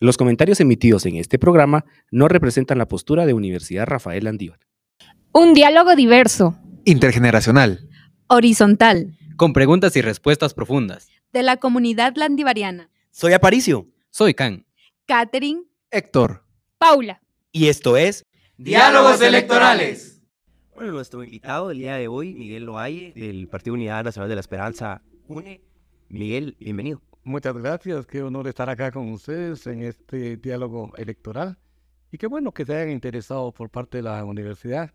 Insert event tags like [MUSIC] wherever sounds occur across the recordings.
Los comentarios emitidos en este programa no representan la postura de Universidad Rafael Andívar. Un diálogo diverso, intergeneracional, horizontal, con preguntas y respuestas profundas. de la comunidad landivariana. Soy Aparicio. Soy Can. Catherine, Héctor. Paula. Y esto es Diálogos Electorales. Bueno, nuestro invitado del día de hoy, Miguel Loaye, del Partido Unidad Nacional de la Esperanza UNE. Miguel, bienvenido. Muchas gracias, qué honor estar acá con ustedes en este diálogo electoral y qué bueno que se hayan interesado por parte de la universidad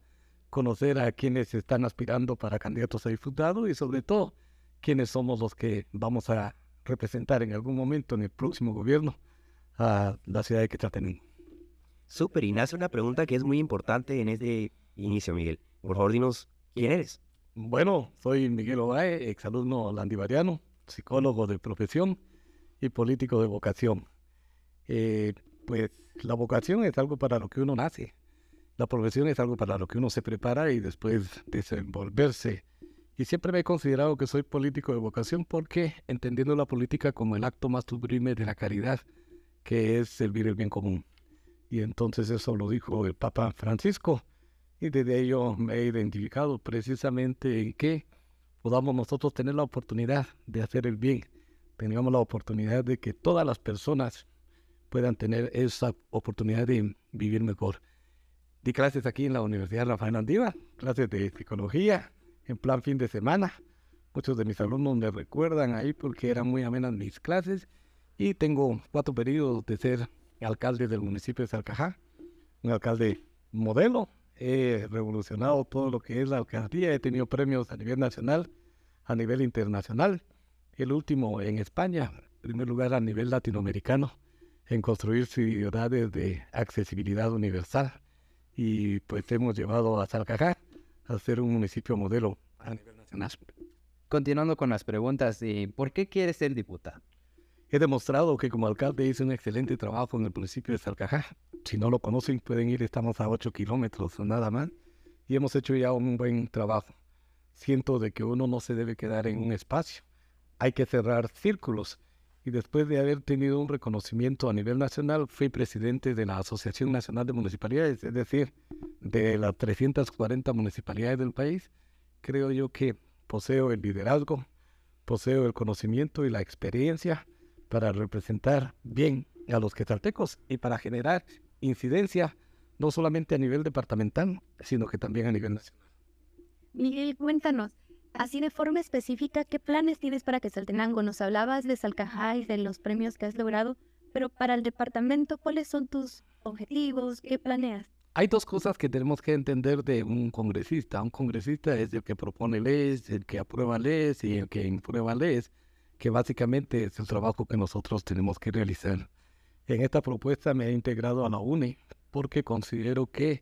conocer a quienes están aspirando para candidatos a diputados y sobre todo quiénes somos los que vamos a representar en algún momento en el próximo gobierno a la ciudad de Quetzaltenango. Súper, y nace una pregunta que es muy importante en este inicio, Miguel. Por favor, dinos quién eres. Bueno, soy Miguel Ovae, exalumno landivariano, psicólogo de profesión y político de vocación. Eh, pues la vocación es algo para lo que uno nace. La profesión es algo para lo que uno se prepara y después desenvolverse. Y siempre me he considerado que soy político de vocación porque entendiendo la política como el acto más sublime de la caridad, que es servir el bien común. Y entonces eso lo dijo el Papa Francisco. Y desde ello me he identificado precisamente en que podamos nosotros tener la oportunidad de hacer el bien. Tengamos la oportunidad de que todas las personas puedan tener esa oportunidad de vivir mejor. Di clases aquí en la Universidad Rafael Andívar, clases de psicología, en plan fin de semana. Muchos de mis alumnos me recuerdan ahí porque eran muy amenas mis clases. Y tengo cuatro periodos de ser alcalde del municipio de Salcajá, un alcalde modelo. He revolucionado todo lo que es la alcaldía, he tenido premios a nivel nacional, a nivel internacional. El último en España, en primer lugar a nivel latinoamericano, en construir ciudades de accesibilidad universal. Y pues hemos llevado a Salcajá a ser un municipio modelo a nivel nacional. Continuando con las preguntas, ¿por qué quieres ser diputado? He demostrado que como alcalde hice un excelente trabajo en el municipio de Salcajá. Si no lo conocen, pueden ir, estamos a 8 kilómetros nada más. Y hemos hecho ya un buen trabajo. Siento de que uno no se debe quedar en un espacio. Hay que cerrar círculos. Y después de haber tenido un reconocimiento a nivel nacional, fui presidente de la Asociación Nacional de Municipalidades, es decir, de las 340 municipalidades del país. Creo yo que poseo el liderazgo, poseo el conocimiento y la experiencia para representar bien a los quetzaltecos y para generar incidencia no solamente a nivel departamental, sino que también a nivel nacional. Miguel, cuéntanos, así de forma específica, ¿qué planes tienes para Quetzaltenango? Nos hablabas de Salcajá y de los premios que has logrado, pero para el departamento, ¿cuáles son tus objetivos? ¿Qué planeas? Hay dos cosas que tenemos que entender de un congresista. Un congresista es el que propone leyes, el que aprueba leyes y el que imprueba leyes, que básicamente es el trabajo que nosotros tenemos que realizar. En esta propuesta me he integrado a la UNE porque considero que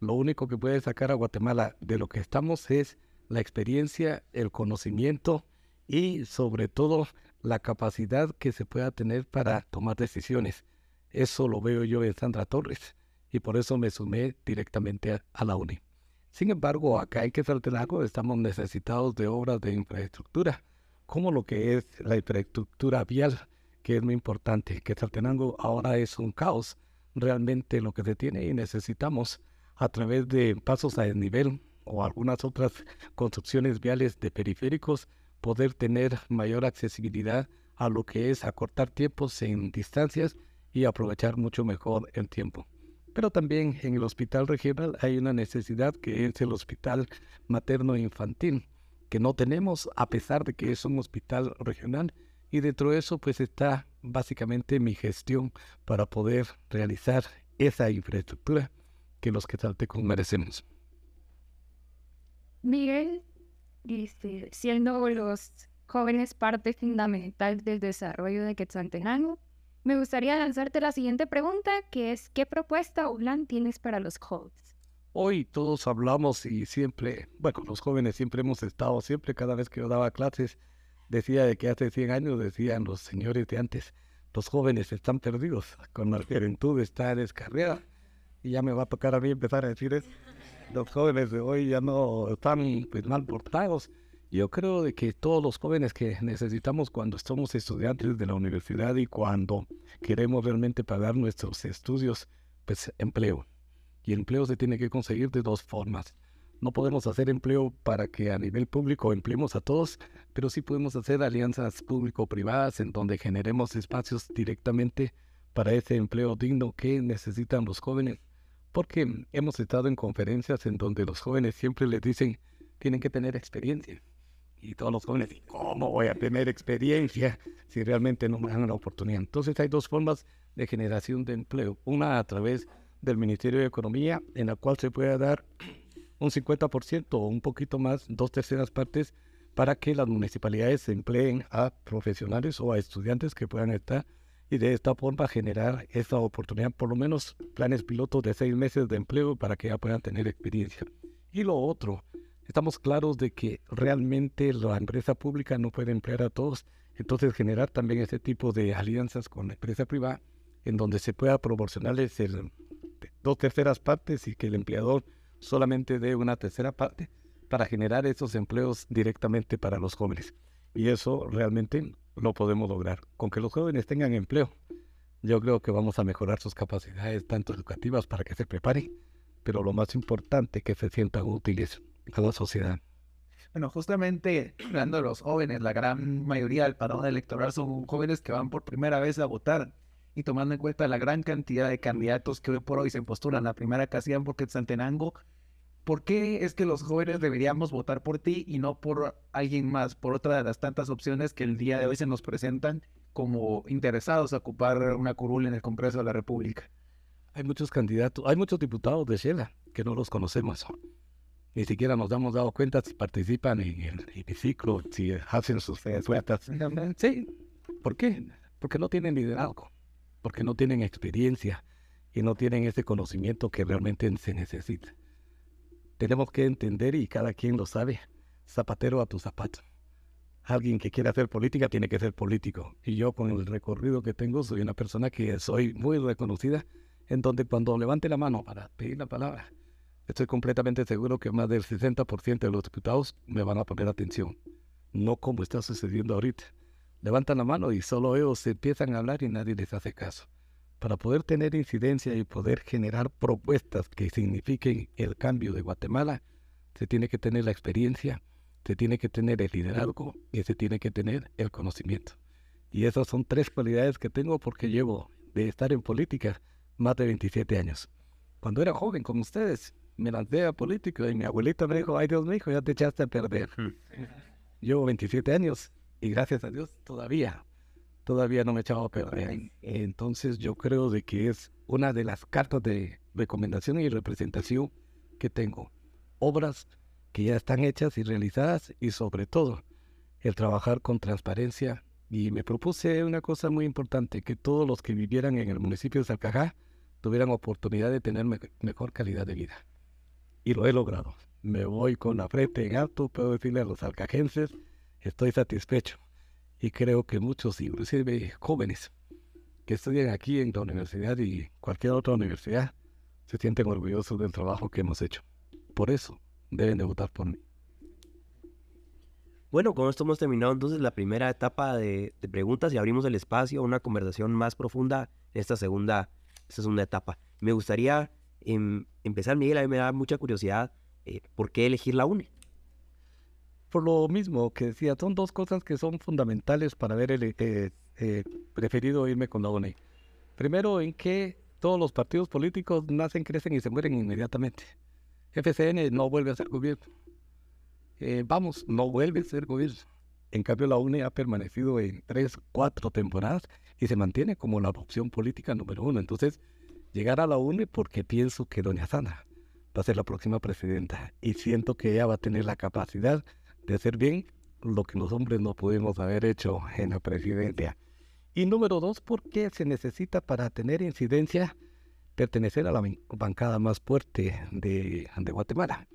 lo único que puede sacar a Guatemala de lo que estamos es la experiencia, el conocimiento y sobre todo la capacidad que se pueda tener para tomar decisiones. Eso lo veo yo en Sandra Torres y por eso me sumé directamente a, la UNI. Sin embargo, acá en Quetzaltenango estamos necesitados de obras de infraestructura, como lo que es la infraestructura vial, que es muy importante. Quetzaltenango ahora es un caos realmente lo que se tiene y necesitamos a través de pasos a desnivel o algunas otras construcciones viales de periféricos poder tener mayor accesibilidad a lo que es acortar tiempos en distancias y aprovechar mucho mejor el tiempo. Pero también en el hospital regional hay una necesidad que es el hospital materno infantil, que no tenemos a pesar de que es un hospital regional y dentro de eso pues está básicamente mi gestión para poder realizar esa infraestructura que los quetzaltecos merecemos. Miguel, este, siendo los jóvenes parte fundamental del desarrollo de Quetzaltenango, me gustaría lanzarte la siguiente pregunta, que es ¿qué propuesta o plan tienes para los jóvenes? Hoy todos hablamos y siempre, bueno, los jóvenes siempre hemos estado, siempre cada vez que yo daba clases, decía de que hace 100 años decían los señores de antes, los jóvenes están perdidos, con la juventud está descarriada. Y ya me va a tocar a mí empezar a decir eso. Los jóvenes de hoy ya no están pues, mal portados. Yo creo de que todos los jóvenes que necesitamos cuando somos estudiantes de la universidad y cuando queremos realmente pagar nuestros estudios, pues empleo. Y empleo se tiene que conseguir de dos formas. No podemos hacer empleo para que a nivel público empleemos a todos, pero sí podemos hacer alianzas público-privadas en donde generemos espacios directamente para ese empleo digno que necesitan los jóvenes. Porque hemos estado en conferencias en donde los jóvenes siempre les dicen, tienen que tener experiencia y todos los jóvenes, ¿cómo voy a tener experiencia si realmente no me dan la oportunidad? Entonces hay dos formas de generación de empleo. Una a través del Ministerio de Economía, en la cual se puede dar [CLEARS THROAT] un 50% o un poquito más, dos terceras partes, para que las municipalidades empleen a profesionales o a estudiantes que puedan estar y de esta forma generar esa oportunidad, por lo menos planes pilotos de seis meses de empleo para que ya puedan tener experiencia. Y lo otro, estamos claros de que realmente la empresa pública no puede emplear a todos, entonces generar también ese tipo de alianzas con la empresa privada en donde se pueda proporcionarles el, dos terceras partes y que el empleador solamente dé una tercera parte para generar esos empleos directamente para los jóvenes. Y eso realmente lo podemos lograr. Con que los jóvenes tengan empleo, yo creo que vamos a mejorar sus capacidades tanto educativas para que se preparen, pero lo más importante que se sientan útiles a la sociedad. Bueno, justamente hablando de los jóvenes, la gran mayoría del padrón electoral son jóvenes que van por primera vez a votar y tomando en cuenta la gran cantidad de candidatos que hoy por hoy se postulan la primera casilla en Santenango, ¿por qué es que los jóvenes deberíamos votar por ti y no por alguien más, por otra de las tantas opciones que el día de hoy se nos presentan como interesados a ocupar una curul en el Congreso de la República? Hay muchos candidatos, hay muchos diputados de Shela que no los conocemos ni siquiera nos hemos dado cuenta si participan en el hemiciclo, si hacen sus sueltas. Sí, ¿por qué? Porque no tienen liderazgo, porque no tienen experiencia y no tienen ese conocimiento que realmente se necesita. Tenemos que entender, y cada quien lo sabe, zapatero a tu zapato. Alguien que quiere hacer política tiene que ser político. Y yo con el recorrido que tengo soy una persona que soy muy reconocida, en donde cuando levante la mano para pedir la palabra, estoy completamente seguro que más del 60% de los diputados me van a poner atención. No como está sucediendo ahorita. Levantan la mano y solo ellos empiezan a hablar y nadie les hace caso. Para poder tener incidencia y poder generar propuestas que signifiquen el cambio de Guatemala, se tiene que tener la experiencia, se tiene que tener el liderazgo y se tiene que tener el conocimiento. Y esas son tres cualidades que tengo porque llevo de estar en política más de 27 años. Cuando era joven como ustedes, me lancé a política y mi abuelita me dijo, ay Dios mío, ya te echaste a perder. Llevo 27 años y gracias a Dios todavía, todavía no me he echado a perder. Entonces yo creo de que es una de las cartas de recomendación y representación que tengo. Obras que ya están hechas y realizadas y sobre todo el trabajar con transparencia. Y me propuse una cosa muy importante, que todos los que vivieran en el municipio de Salcajá tuvieran oportunidad de tener mejor calidad de vida y lo he logrado. Me voy con la frente en alto, puedo decirle a los alcajenses, estoy satisfecho. Y creo que muchos, inclusive jóvenes, que estudian aquí en la universidad y cualquier otra universidad, se sienten orgullosos del trabajo que hemos hecho. Por eso deben de votar por mí. Bueno, con esto hemos terminado entonces la primera etapa de, preguntas y abrimos el espacio a una conversación más profunda en esta segunda, esta segunda etapa. Me gustaría em, empezar, Miguel, a mí me da mucha curiosidad, eh, ¿por qué elegir la UNE? Por lo mismo que decía, son dos cosas que son fundamentales para haber eh, eh, preferido irme con la UNE. Primero, en que todos los partidos políticos nacen, crecen y se mueren inmediatamente. FCN no vuelve a ser gobierno. vamos, no vuelve a ser gobierno. En cambio, la UNE ha permanecido en tres, cuatro temporadas y se mantiene como la opción política número uno. Entonces, llegar a la UNE porque pienso que doña Sandra va a ser la próxima presidenta y siento que ella va a tener la capacidad de hacer bien lo que los hombres no pudimos haber hecho en la presidencia. Y número dos, porque se necesita para tener incidencia pertenecer a la bancada más fuerte de, Guatemala.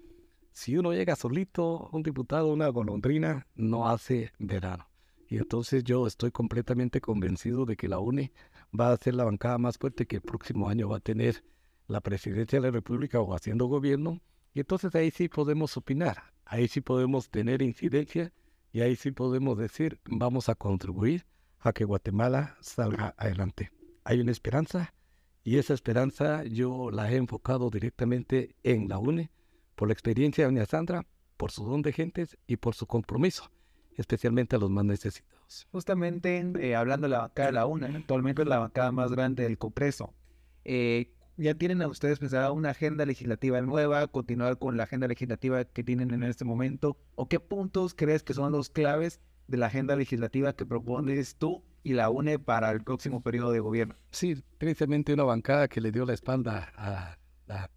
Si uno llega solito, un diputado, una golondrina, no hace verano. Y entonces yo estoy completamente convencido de que la UNE va a ser la bancada más fuerte que el próximo año va a tener la presidencia de la República o haciendo gobierno Y entonces ahí sí podemos opinar, ahí sí podemos tener incidencia y ahí sí podemos decir, vamos a contribuir a que Guatemala salga adelante. Hay una esperanza y esa esperanza yo la he enfocado directamente en la UNE por la experiencia de doña Sandra, por su don de gentes y por su compromiso, especialmente a los más necesitados. Justamente eh, hablando de la bancada de la UNA, actualmente es la bancada más grande del Congreso. Eh, ¿Ya tienen a ustedes pensada una agenda legislativa nueva, continuar con la agenda legislativa que tienen en este momento? ¿O qué puntos crees que son los claves de la agenda legislativa que propones tú y la UNE para el próximo periodo de gobierno? Sí, tristemente una bancada que le dio la espalda a la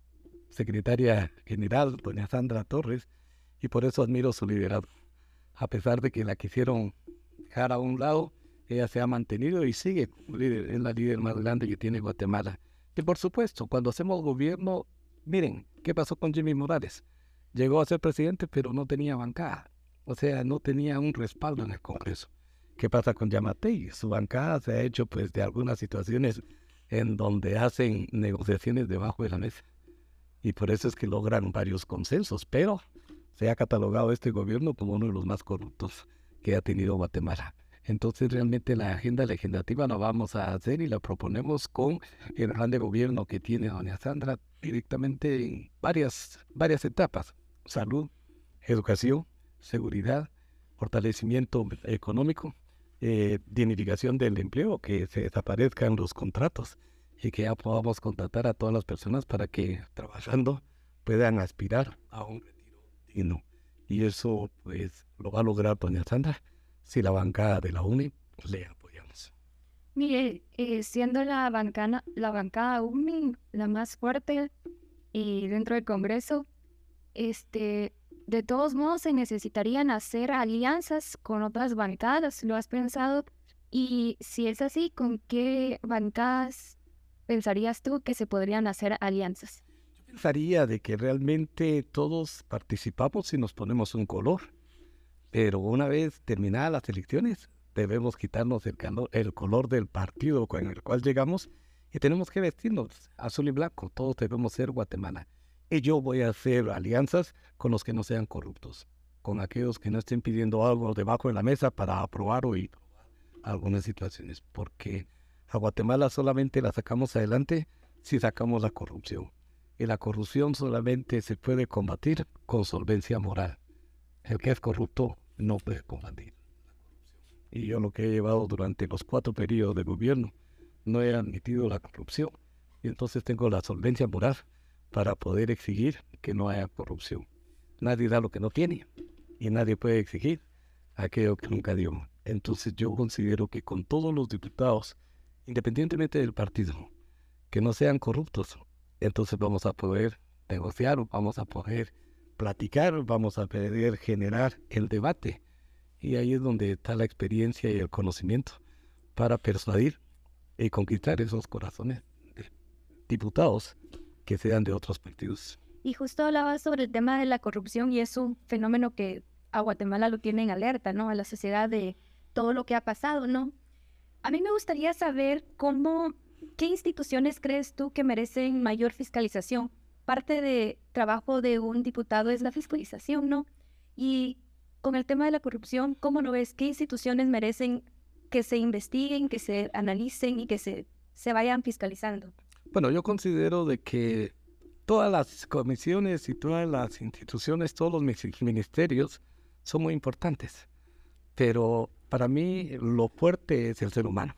secretaria general, doña Sandra Torres, y por eso admiro su liderazgo. A pesar de que la quisieron dejar a un lado, ella se ha mantenido y sigue líder, es la líder más grande que tiene Guatemala. Y por supuesto, cuando hacemos gobierno, miren, ¿qué pasó con Jimmy Morales? Llegó a ser presidente, pero no tenía bancada. O sea, no tenía un respaldo en el Congreso. ¿Qué pasa con Yamatei? Su bancada se ha hecho pues de algunas situaciones en donde hacen negociaciones debajo de la mesa. Y por eso es que logran varios consensos, pero se ha catalogado este gobierno como uno de los más corruptos que ha tenido Guatemala. Entonces realmente la agenda legislativa la vamos a hacer y la proponemos con el plan de gobierno que tiene doña Sandra directamente en varias, varias etapas. Salud, educación, seguridad, fortalecimiento económico, eh, dignificación del empleo, que se desaparezcan los contratos y que ya podamos contratar a todas las personas para que trabajando puedan aspirar a un retiro digno. Y eso pues lo va a lograr doña Sandra si la bancada de la UNI le apoyamos. Mire, eh, siendo la bancana, la bancada UNI la más fuerte y dentro del Congreso, este, de todos modos se necesitarían hacer alianzas con otras bancadas. ¿Lo has pensado? Y si es así, ¿con qué bancadas pensarías tú que se podrían hacer alianzas? Yo pensaría de que realmente todos participamos y nos ponemos un color, pero una vez terminadas las elecciones debemos quitarnos el, el color del partido con el cual llegamos y tenemos que vestirnos azul y blanco, todos debemos ser Guatemala. Y yo voy a hacer alianzas con los que no sean corruptos, con aquellos que no estén pidiendo algo debajo de la mesa para aprobar o ir algunas situaciones, porque a Guatemala solamente la sacamos adelante si sacamos la corrupción. Y la corrupción solamente se puede combatir con solvencia moral. El que es corrupto no puede combatir la corrupción. Y yo lo que he llevado durante los cuatro periodos de gobierno, no he admitido la corrupción. Y entonces tengo la solvencia moral para poder exigir que no haya corrupción. Nadie da lo que no tiene y nadie puede exigir aquello que nunca dio. Entonces yo considero que con todos los diputados independientemente del partido, que no sean corruptos, entonces vamos a poder negociar, vamos a poder platicar, vamos a poder generar el debate. Y ahí es donde está la experiencia y el conocimiento para persuadir y conquistar esos corazones de diputados que sean de otros partidos. Y justo hablaba sobre el tema de la corrupción y es un fenómeno que a Guatemala lo tiene en alerta, ¿no? A la sociedad de todo lo que ha pasado, ¿no? A mí me gustaría saber cómo, qué instituciones crees tú que merecen mayor fiscalización. Parte de trabajo de un diputado es la fiscalización, ¿no? Y con el tema de la corrupción, ¿cómo lo ves? ¿Qué instituciones merecen que se investiguen, que se analicen y que se, se vayan fiscalizando? Bueno, yo considero de que todas las comisiones y todas las instituciones, todos los ministerios son muy importantes, pero para mí lo fuerte es el ser humano.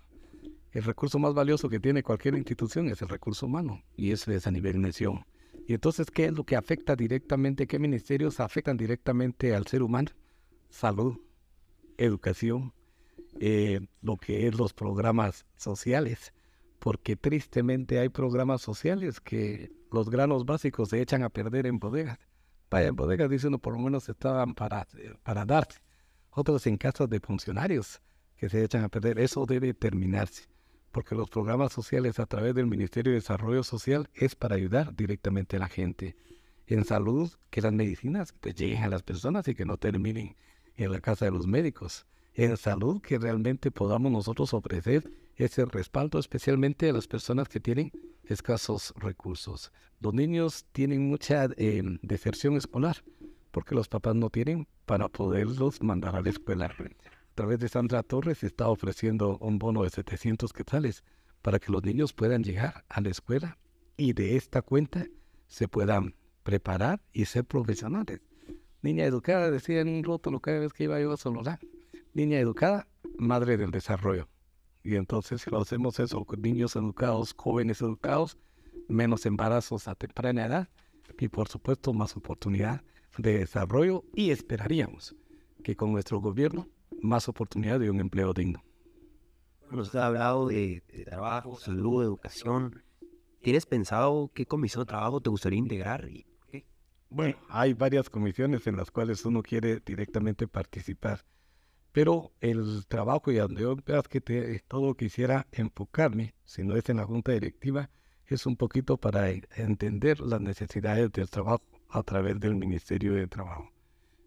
El recurso más valioso que tiene cualquier institución es el recurso humano y eso es a nivel nación. Y entonces, ¿qué es lo que afecta directamente? ¿Qué ministerios afectan directamente al ser humano? Salud, educación, eh, lo que es los programas sociales, porque tristemente hay programas sociales que los granos básicos se echan a perder en bodegas. Vaya, en bodegas, dicen, por lo menos estaban para, para darse otros en casas de funcionarios que se echan a perder. Eso debe terminarse, porque los programas sociales a través del Ministerio de Desarrollo Social es para ayudar directamente a la gente. En salud, que las medicinas pues, lleguen a las personas y que no terminen en la casa de los médicos. En salud, que realmente podamos nosotros ofrecer ese respaldo, especialmente a las personas que tienen escasos recursos. Los niños tienen mucha eh, deserción escolar porque los papás no tienen para poderlos mandar a la escuela. Través de Sandra Torres está ofreciendo un bono de 700 quetzales para que los niños puedan llegar a la escuela y de esta cuenta se puedan preparar y ser profesionales. Niña educada, decía en un rótulo cada vez que iba yo a Sololá. Niña educada, madre del desarrollo. Y entonces si lo hacemos eso con niños educados, jóvenes educados, menos embarazos a temprana edad y por supuesto más oportunidad de desarrollo y esperaríamos que con nuestro gobierno más oportunidad de un empleo digno. Nos ha hablado de, de trabajo, salud, educación. ¿Tienes pensado qué comisión de trabajo te gustaría integrar? y? Bueno, hay varias comisiones en las cuales uno quiere directamente participar, pero el trabajo y donde yo que te- todo quisiera enfocarme, si no es en la junta directiva, es un poquito para entender las necesidades del trabajo a través del Ministerio de Trabajo.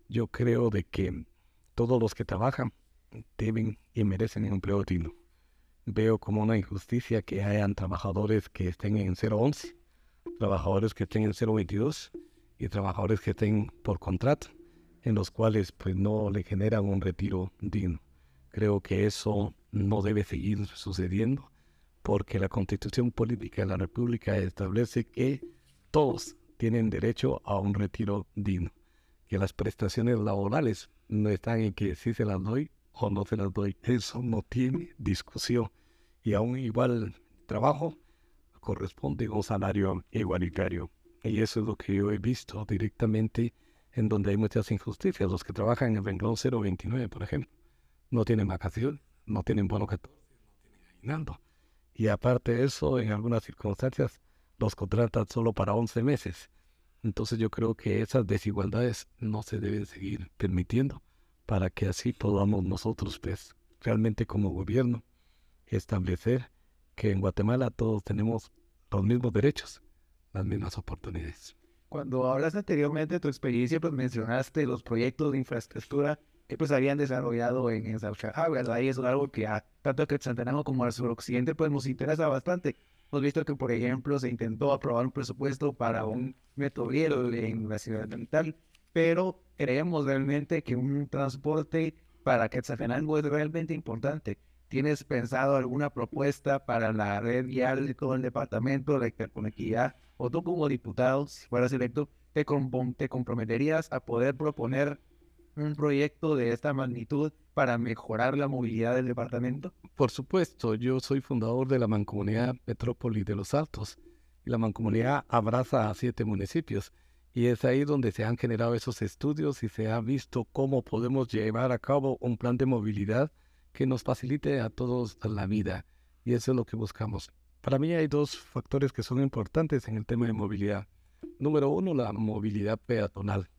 Yo creo de que todos los que trabajan deben y merecen un empleo digno. Veo como una injusticia que hayan trabajadores que estén en 011, trabajadores que estén en 022 y trabajadores que estén por contrato, en los cuales pues no le generan un retiro digno. Creo que eso no debe seguir sucediendo porque la constitución política de la República establece que todos tienen derecho a un retiro digno, que las prestaciones laborales no están en que si se las doy o no se las doy. Eso no tiene discusión. Y a un igual trabajo corresponde un salario igualitario. Y eso es lo que yo he visto directamente en donde hay muchas injusticias. Los que trabajan en el renglón 029, por ejemplo, no tienen vacación, no tienen bono 14, no tienen aguinaldo. Y aparte de eso, en algunas circunstancias, los contratan solo para 11 meses. Entonces yo creo que esas desigualdades no se deben seguir permitiendo para que así podamos nosotros, pues, realmente como gobierno, establecer que en Guatemala todos tenemos los mismos derechos, las mismas oportunidades. Cuando hablas anteriormente de tu experiencia, pues mencionaste los proyectos de infraestructura que pues habían desarrollado en, en Sauchajá, ¿verdad? Y es algo que tanto a Quetzaltenango como al suroccidente pues nos interesa bastante. Hemos visto que, por ejemplo, se intentó aprobar un presupuesto para un metroviero en la ciudad mental, pero creemos realmente que un transporte para Quetzaltenango es realmente importante. ¿Tienes pensado alguna propuesta para la red vial de todo el departamento, la interconectividad? O tú como diputado, si fueras electo, te, te comprometerías a poder proponer un proyecto de esta magnitud para mejorar la movilidad del departamento? Por supuesto, yo soy fundador de la Mancomunidad Metrópoli de los Altos. La Mancomunidad abraza a siete municipios. Y es ahí donde se han generado esos estudios y se ha visto cómo podemos llevar a cabo un plan de movilidad que nos facilite a todos la vida. Y eso es lo que buscamos. Para mí hay dos factores que son importantes en el tema de movilidad. Número uno, la movilidad peatonal,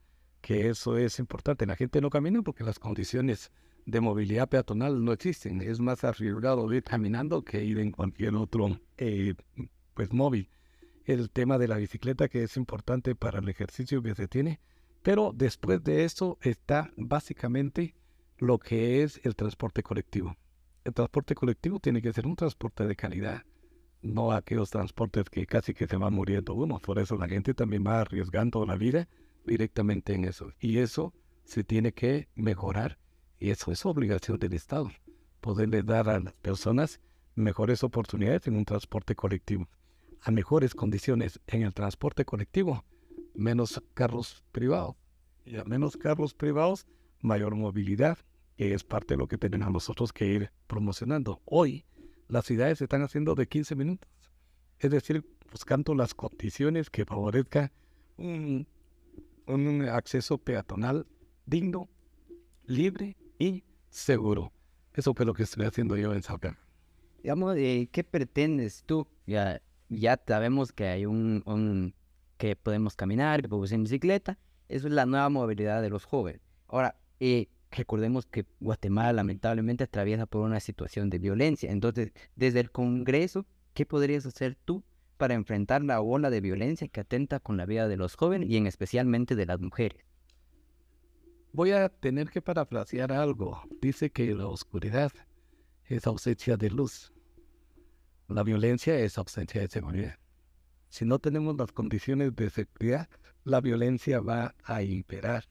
que eso es importante. La gente no camina porque las condiciones de movilidad peatonal no existen. Es más arriesgado ir caminando que ir en cualquier otro eh, pues móvil. El tema de la bicicleta que es importante para el ejercicio que se tiene. Pero después de eso está básicamente lo que es el transporte colectivo. El transporte colectivo tiene que ser un transporte de calidad, no aquellos transportes que casi que se van muriendo uno. Por eso la gente también va arriesgando la vida directamente en eso. Y eso se tiene que mejorar y eso es obligación del Estado, poderle dar a las personas mejores oportunidades en un transporte colectivo, a mejores condiciones en el transporte colectivo, menos carros privados. Y a menos carros privados, mayor movilidad, que es parte de lo que tenemos nosotros que ir promocionando. Hoy, las ciudades se están haciendo de 15 minutos. Es decir, buscando las condiciones que favorezcan un, un acceso peatonal digno, libre y seguro. Eso fue lo que estoy haciendo yo en Salgar. Digamos, eh, ¿qué pretendes tú? Ya, ya sabemos que hay un, un- que podemos caminar, que podemos ir en bicicleta. Eso es la nueva movilidad de los jóvenes. Ahora, eh, recordemos que Guatemala lamentablemente atraviesa por una situación de violencia. Entonces, desde el Congreso, ¿qué podrías hacer tú para enfrentar la ola de violencia que atenta con la vida de los jóvenes y en especialmente de las mujeres? Voy a tener que parafrasear algo. Dice que la oscuridad es ausencia de luz. La violencia es ausencia de seguridad. Si no tenemos las condiciones de seguridad, la violencia va a imperar.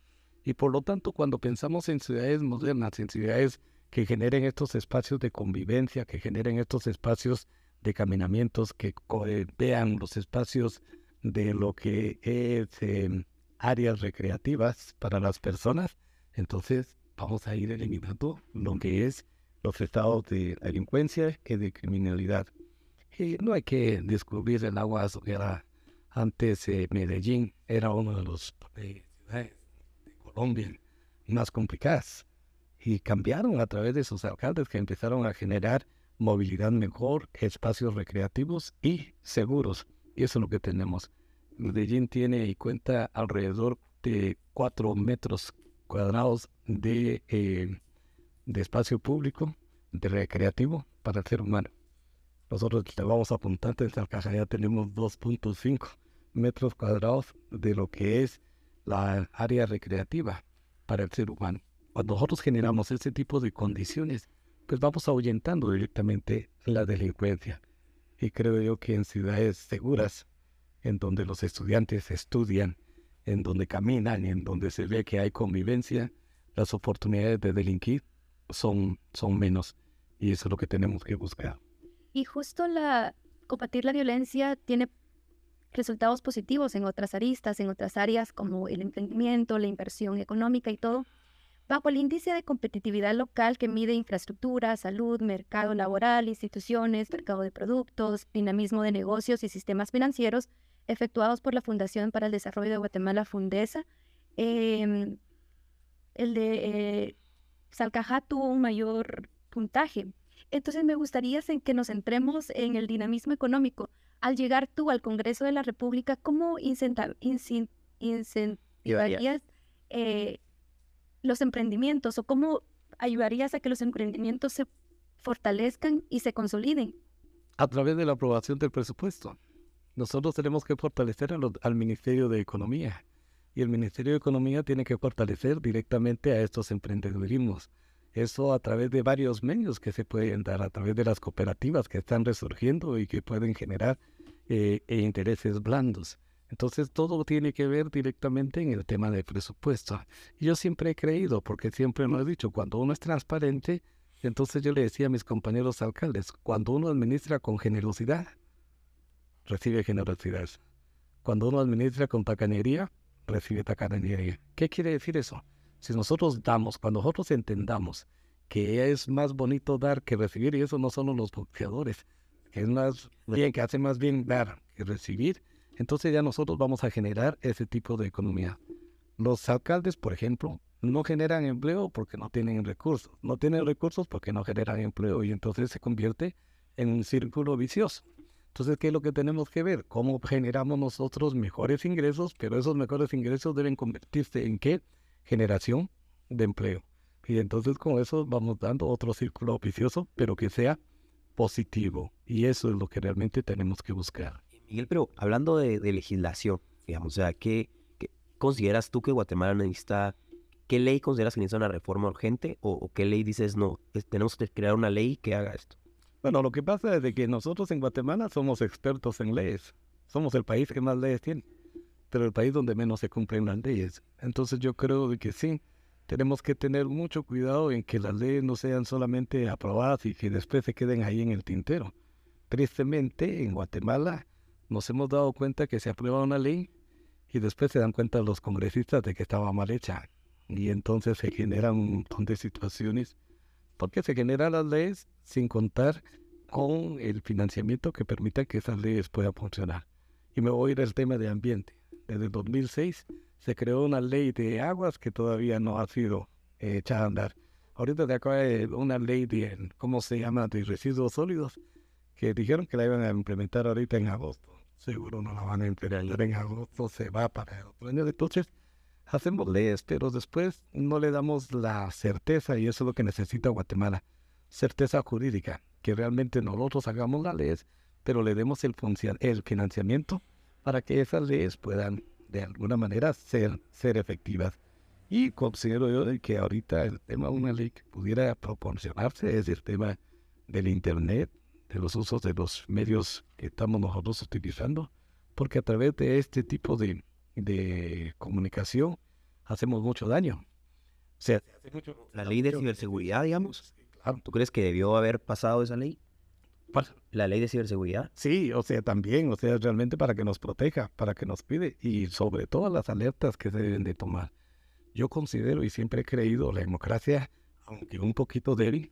Y por lo tanto, cuando pensamos en ciudades modernas, en ciudades que generen estos espacios de convivencia, que generen estos espacios de caminamientos, que eh, vean los espacios de lo que es em, áreas recreativas para las personas, entonces vamos a ir eliminando lo que es los estados de delincuencia y de criminalidad. Y no hay que descubrir el agua era antes eh, Medellín era uno de los eh, ciudades de Colombia más complicadas y cambiaron a través de sus alcaldes que empezaron a generar movilidad mejor, espacios recreativos y seguros. Y eso es lo que tenemos. Medellín tiene y cuenta alrededor de 4 metros cuadrados de, eh, de espacio público, de recreativo para el ser humano. Nosotros le vamos apuntando en Salcaja ya tenemos 2.5 metros cuadrados de lo que es la área recreativa para el ser humano. Cuando nosotros generamos ese tipo de condiciones, pues vamos ahuyentando directamente la delincuencia. Y creo yo que en ciudades seguras, en donde los estudiantes estudian, en donde caminan, en donde se ve que hay convivencia, las oportunidades de delinquir son, son menos. Y eso es lo que tenemos que buscar. Y justo la combatir la violencia tiene resultados positivos en otras aristas, en otras áreas como el emprendimiento, la inversión económica y todo. Bajo el índice de competitividad local que mide infraestructura, salud, mercado laboral, instituciones, mercado de productos, dinamismo de negocios y sistemas financieros, efectuados por la Fundación para el Desarrollo de Guatemala, Fundesa, em, el de eh, Salcajá tuvo un mayor puntaje. Entonces me gustaría que nos centremos en el dinamismo económico. Al llegar tú al Congreso de la República, ¿cómo incentivarías eh, los emprendimientos o cómo ayudarías a que los emprendimientos se fortalezcan y se consoliden? a través de la aprobación del presupuesto. Nosotros tenemos que fortalecer al Ministerio de Economía y el Ministerio de Economía tiene que fortalecer directamente a estos emprendedurismos. Eso a través de varios medios que se pueden dar, a través de las cooperativas que están resurgiendo y que pueden generar eh, e intereses blandos. Entonces todo tiene que ver directamente en el tema del presupuesto. Yo siempre he creído, porque siempre lo he dicho, cuando uno es transparente, entonces yo le decía a mis compañeros alcaldes, cuando uno administra con generosidad, recibe generosidad. Cuando uno administra con tacañería, recibe tacañería. ¿Qué quiere decir eso? Si nosotros damos, cuando nosotros entendamos que es más bonito dar que recibir, y eso no son los boxeadores, que es más bien, que hace más bien dar que recibir, entonces ya nosotros vamos a generar ese tipo de economía. Los alcaldes, por ejemplo, no generan empleo porque no tienen recursos. No tienen recursos porque no generan empleo y entonces se convierte en un círculo vicioso. Entonces, ¿qué es lo que tenemos que ver? ¿Cómo generamos nosotros mejores ingresos? Pero esos mejores ingresos deben convertirse en qué? Generación de empleo. Y entonces con eso vamos dando otro círculo vicioso, pero que sea positivo. Y eso es lo que realmente tenemos que buscar. Miguel, pero hablando de, de legislación, digamos, o sea, ¿qué, qué consideras tú que Guatemala necesita, qué ley consideras que necesita una reforma urgente o, o qué ley dices, no, es- tenemos que crear una ley que haga esto? Bueno, lo que pasa es de que nosotros en Guatemala somos expertos en leyes. Somos el país que más leyes tiene, pero el país donde menos se cumplen las leyes. Entonces yo creo de que sí, tenemos que tener mucho cuidado en que las leyes no sean solamente aprobadas y que después se queden ahí en el tintero. Tristemente, en Guatemala nos hemos dado cuenta que se aprueba una ley y después se dan cuenta los congresistas de que estaba mal hecha. Y entonces se generan un montón de situaciones porque se generan las leyes sin contar con el financiamiento que permita que esas leyes puedan funcionar. Y me voy a ir al tema de ambiente. Desde el 2006 se creó una ley de aguas que todavía no ha sido eh, echada a andar. Ahorita se acaba de una ley de, ¿cómo se llama?, de residuos sólidos, que dijeron que la iban a implementar ahorita en agosto. Seguro no la van a implementar en agosto, se va para el otro año. Entonces, hacemos leyes, pero después no le damos la certeza, y eso es lo que necesita Guatemala, certeza jurídica, que realmente nosotros hagamos las leyes, pero le demos el, el financiamiento para que esas leyes puedan de alguna manera ser, ser efectivas. Y considero yo que ahorita el tema de una ley que pudiera proporcionarse es el tema del Internet, de los usos de los medios que estamos nosotros utilizando, porque a través de este tipo de, de comunicación hacemos mucho daño. O sea, La ley de ciberseguridad, digamos. ¿Tú crees que debió haber pasado esa ley? ¿Cuál? La ley de ciberseguridad. Sí, o sea, también, o sea, realmente para que nos proteja, para que nos cuide y sobre todo las alertas que se deben de tomar. Yo considero y siempre he creído la democracia, aunque un poquito débil,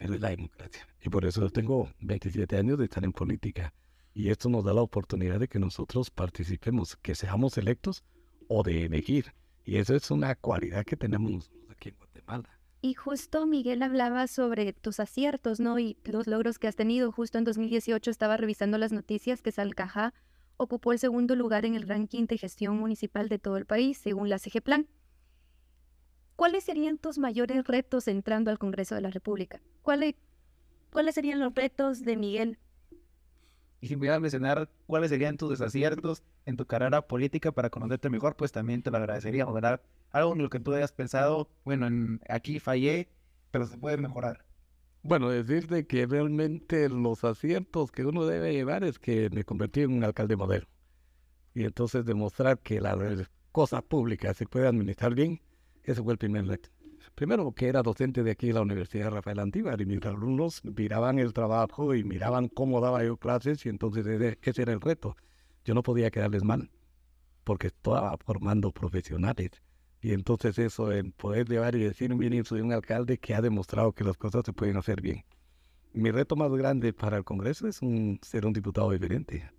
pero es la democracia. Y por eso tengo 27 años de estar en política. Y esto nos da la oportunidad de que nosotros participemos, que seamos electos o de elegir. Y eso es una cualidad que tenemos aquí en Guatemala. Y justo Miguel hablaba sobre tus aciertos, ¿no? Y los logros que has tenido. Justo en 2018 estaba revisando las noticias que Salcajá ocupó el segundo lugar en el ranking de gestión municipal de todo el país, según la CG Plan. ¿Cuáles serían tus mayores retos entrando al Congreso de la República? ¿Cuáles, cuáles serían los retos de Miguel? Y si pudieras mencionar cuáles serían tus desaciertos en tu carrera política para conocerte mejor, pues también te lo agradecería, ¿verdad? Algo en lo que tú hayas pensado, bueno, en, aquí fallé, pero se puede mejorar. Bueno, decirte que realmente los aciertos que uno debe llevar es que me convertí en un alcalde modelo. Y entonces demostrar que la re- cosa pública se puede administrar bien, ese fue el primer reto. Primero, que era docente de aquí de la Universidad Rafael Antívar y mis alumnos miraban el trabajo y miraban cómo daba yo clases y entonces ese, ese era el reto. Yo no podía quedarles mal porque estaba formando profesionales. Y entonces eso, el poder llevar y decir, miren, soy un alcalde que ha demostrado que las cosas se pueden hacer bien. Mi reto más grande para el Congreso es un- ser un diputado diferente.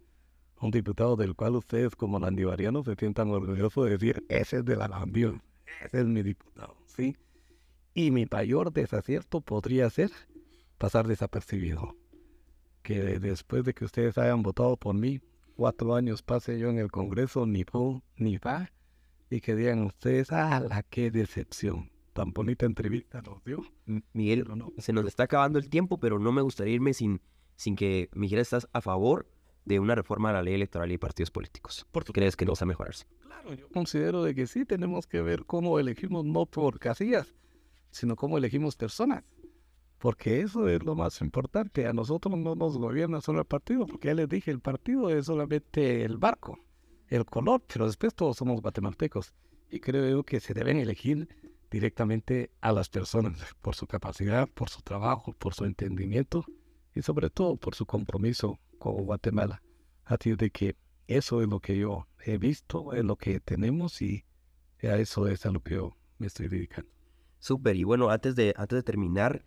Un diputado del cual ustedes como landivarianos se sientan orgullosos de decir, ese es de la Landío, ese es mi diputado, ¿sí? Y mi mayor desacierto podría ser pasar desapercibido. Que después de que ustedes hayan votado por mí, cuatro años pase yo en el Congreso, ni fu, ni fa, y que digan ustedes, ¡ah, la qué decepción! Tan bonita entrevista nos dio. Miguel, Pero no. se nos está acabando el tiempo, pero no me gustaría irme sin, sin que me dijeras estás a favor de una reforma a la ley electoral y partidos políticos. Por ¿Crees que no va a mejorarse? Claro, yo considero de que sí tenemos que ver cómo elegimos no por casillas, sino cómo elegimos personas. Porque eso es lo más importante. A nosotros no nos gobierna solo el partido, porque ya les dije, el partido es solamente el barco, el color, pero después todos somos guatemaltecos. Y creo yo que se deben elegir directamente a las personas por su capacidad, por su trabajo, por su entendimiento y sobre todo por su compromiso con Guatemala. Así de que eso es lo que yo he visto, es lo que tenemos y a eso es a lo que yo me estoy dedicando. Súper, y bueno, antes de, antes de terminar,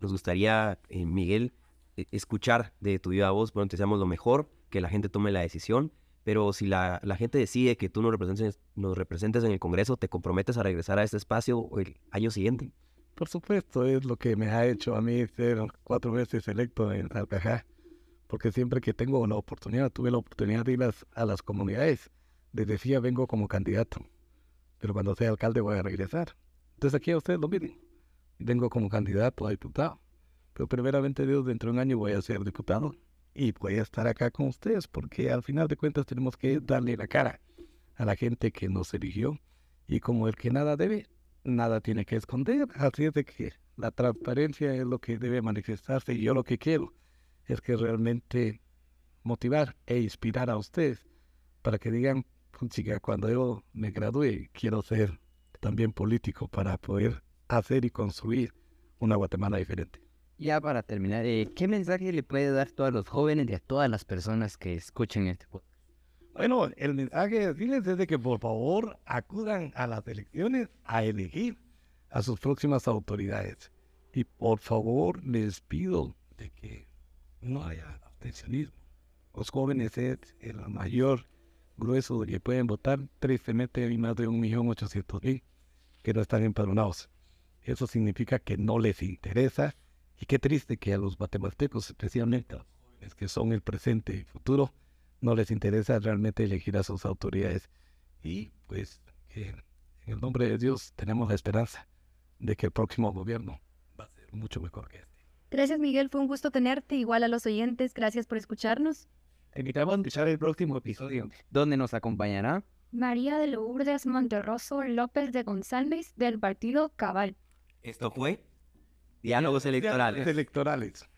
nos gustaría, eh, Miguel, eh, escuchar de tu viva voz, bueno, te deseamos lo mejor, que la gente tome la decisión, pero si la, la gente decide que tú nos representes, nos representes en el Congreso, ¿te comprometes a regresar a este espacio el año siguiente? Por supuesto, es lo que me ha hecho a mí ser cuatro veces electo en Salcajá, porque siempre que tengo la oportunidad, tuve la oportunidad de ir a las, comunidades. Les decía, vengo como candidato, pero cuando sea alcalde voy a regresar. Entonces aquí a ustedes lo miren. Vengo como candidato a diputado, pero primeramente Dios, dentro de un año voy a ser diputado y voy a estar acá con ustedes, porque al final de cuentas tenemos que darle la cara a la gente que nos eligió y como el que nada debe, nada tiene que esconder. Así es de que la transparencia es lo que debe manifestarse y yo lo que quiero es que realmente motivar e inspirar a ustedes para que digan, chica, cuando yo me gradúe quiero ser también político para poder hacer y construir una Guatemala diferente. Ya para terminar, eh, ¿qué mensaje le puede dar a todos los jóvenes y a todas las personas que escuchen este podcast? Bueno, el mensaje de decirles es de que por favor acudan a las elecciones a elegir a sus próximas autoridades. Y por favor les pido de que no haya abstencionismo. Los jóvenes es el mayor grueso que pueden votar. Tristemente hay más de 1.800.000 que no están empadronados. Eso significa que no les interesa. Y qué triste que a los guatemaltecos, especialmente a los jóvenes que son el presente y futuro, no les interesa realmente elegir a sus autoridades. Y pues en el nombre de Dios tenemos la esperanza de que el próximo gobierno va a ser mucho mejor que este. Gracias, Miguel. Fue un gusto tenerte. Igual a los oyentes, gracias por escucharnos. Te invitamos a escuchar el próximo episodio. ¿Dónde nos acompañará? María de Lourdes Monterroso López de González, del partido Cabal. Esto fue Diálogos Electorales. Electorales.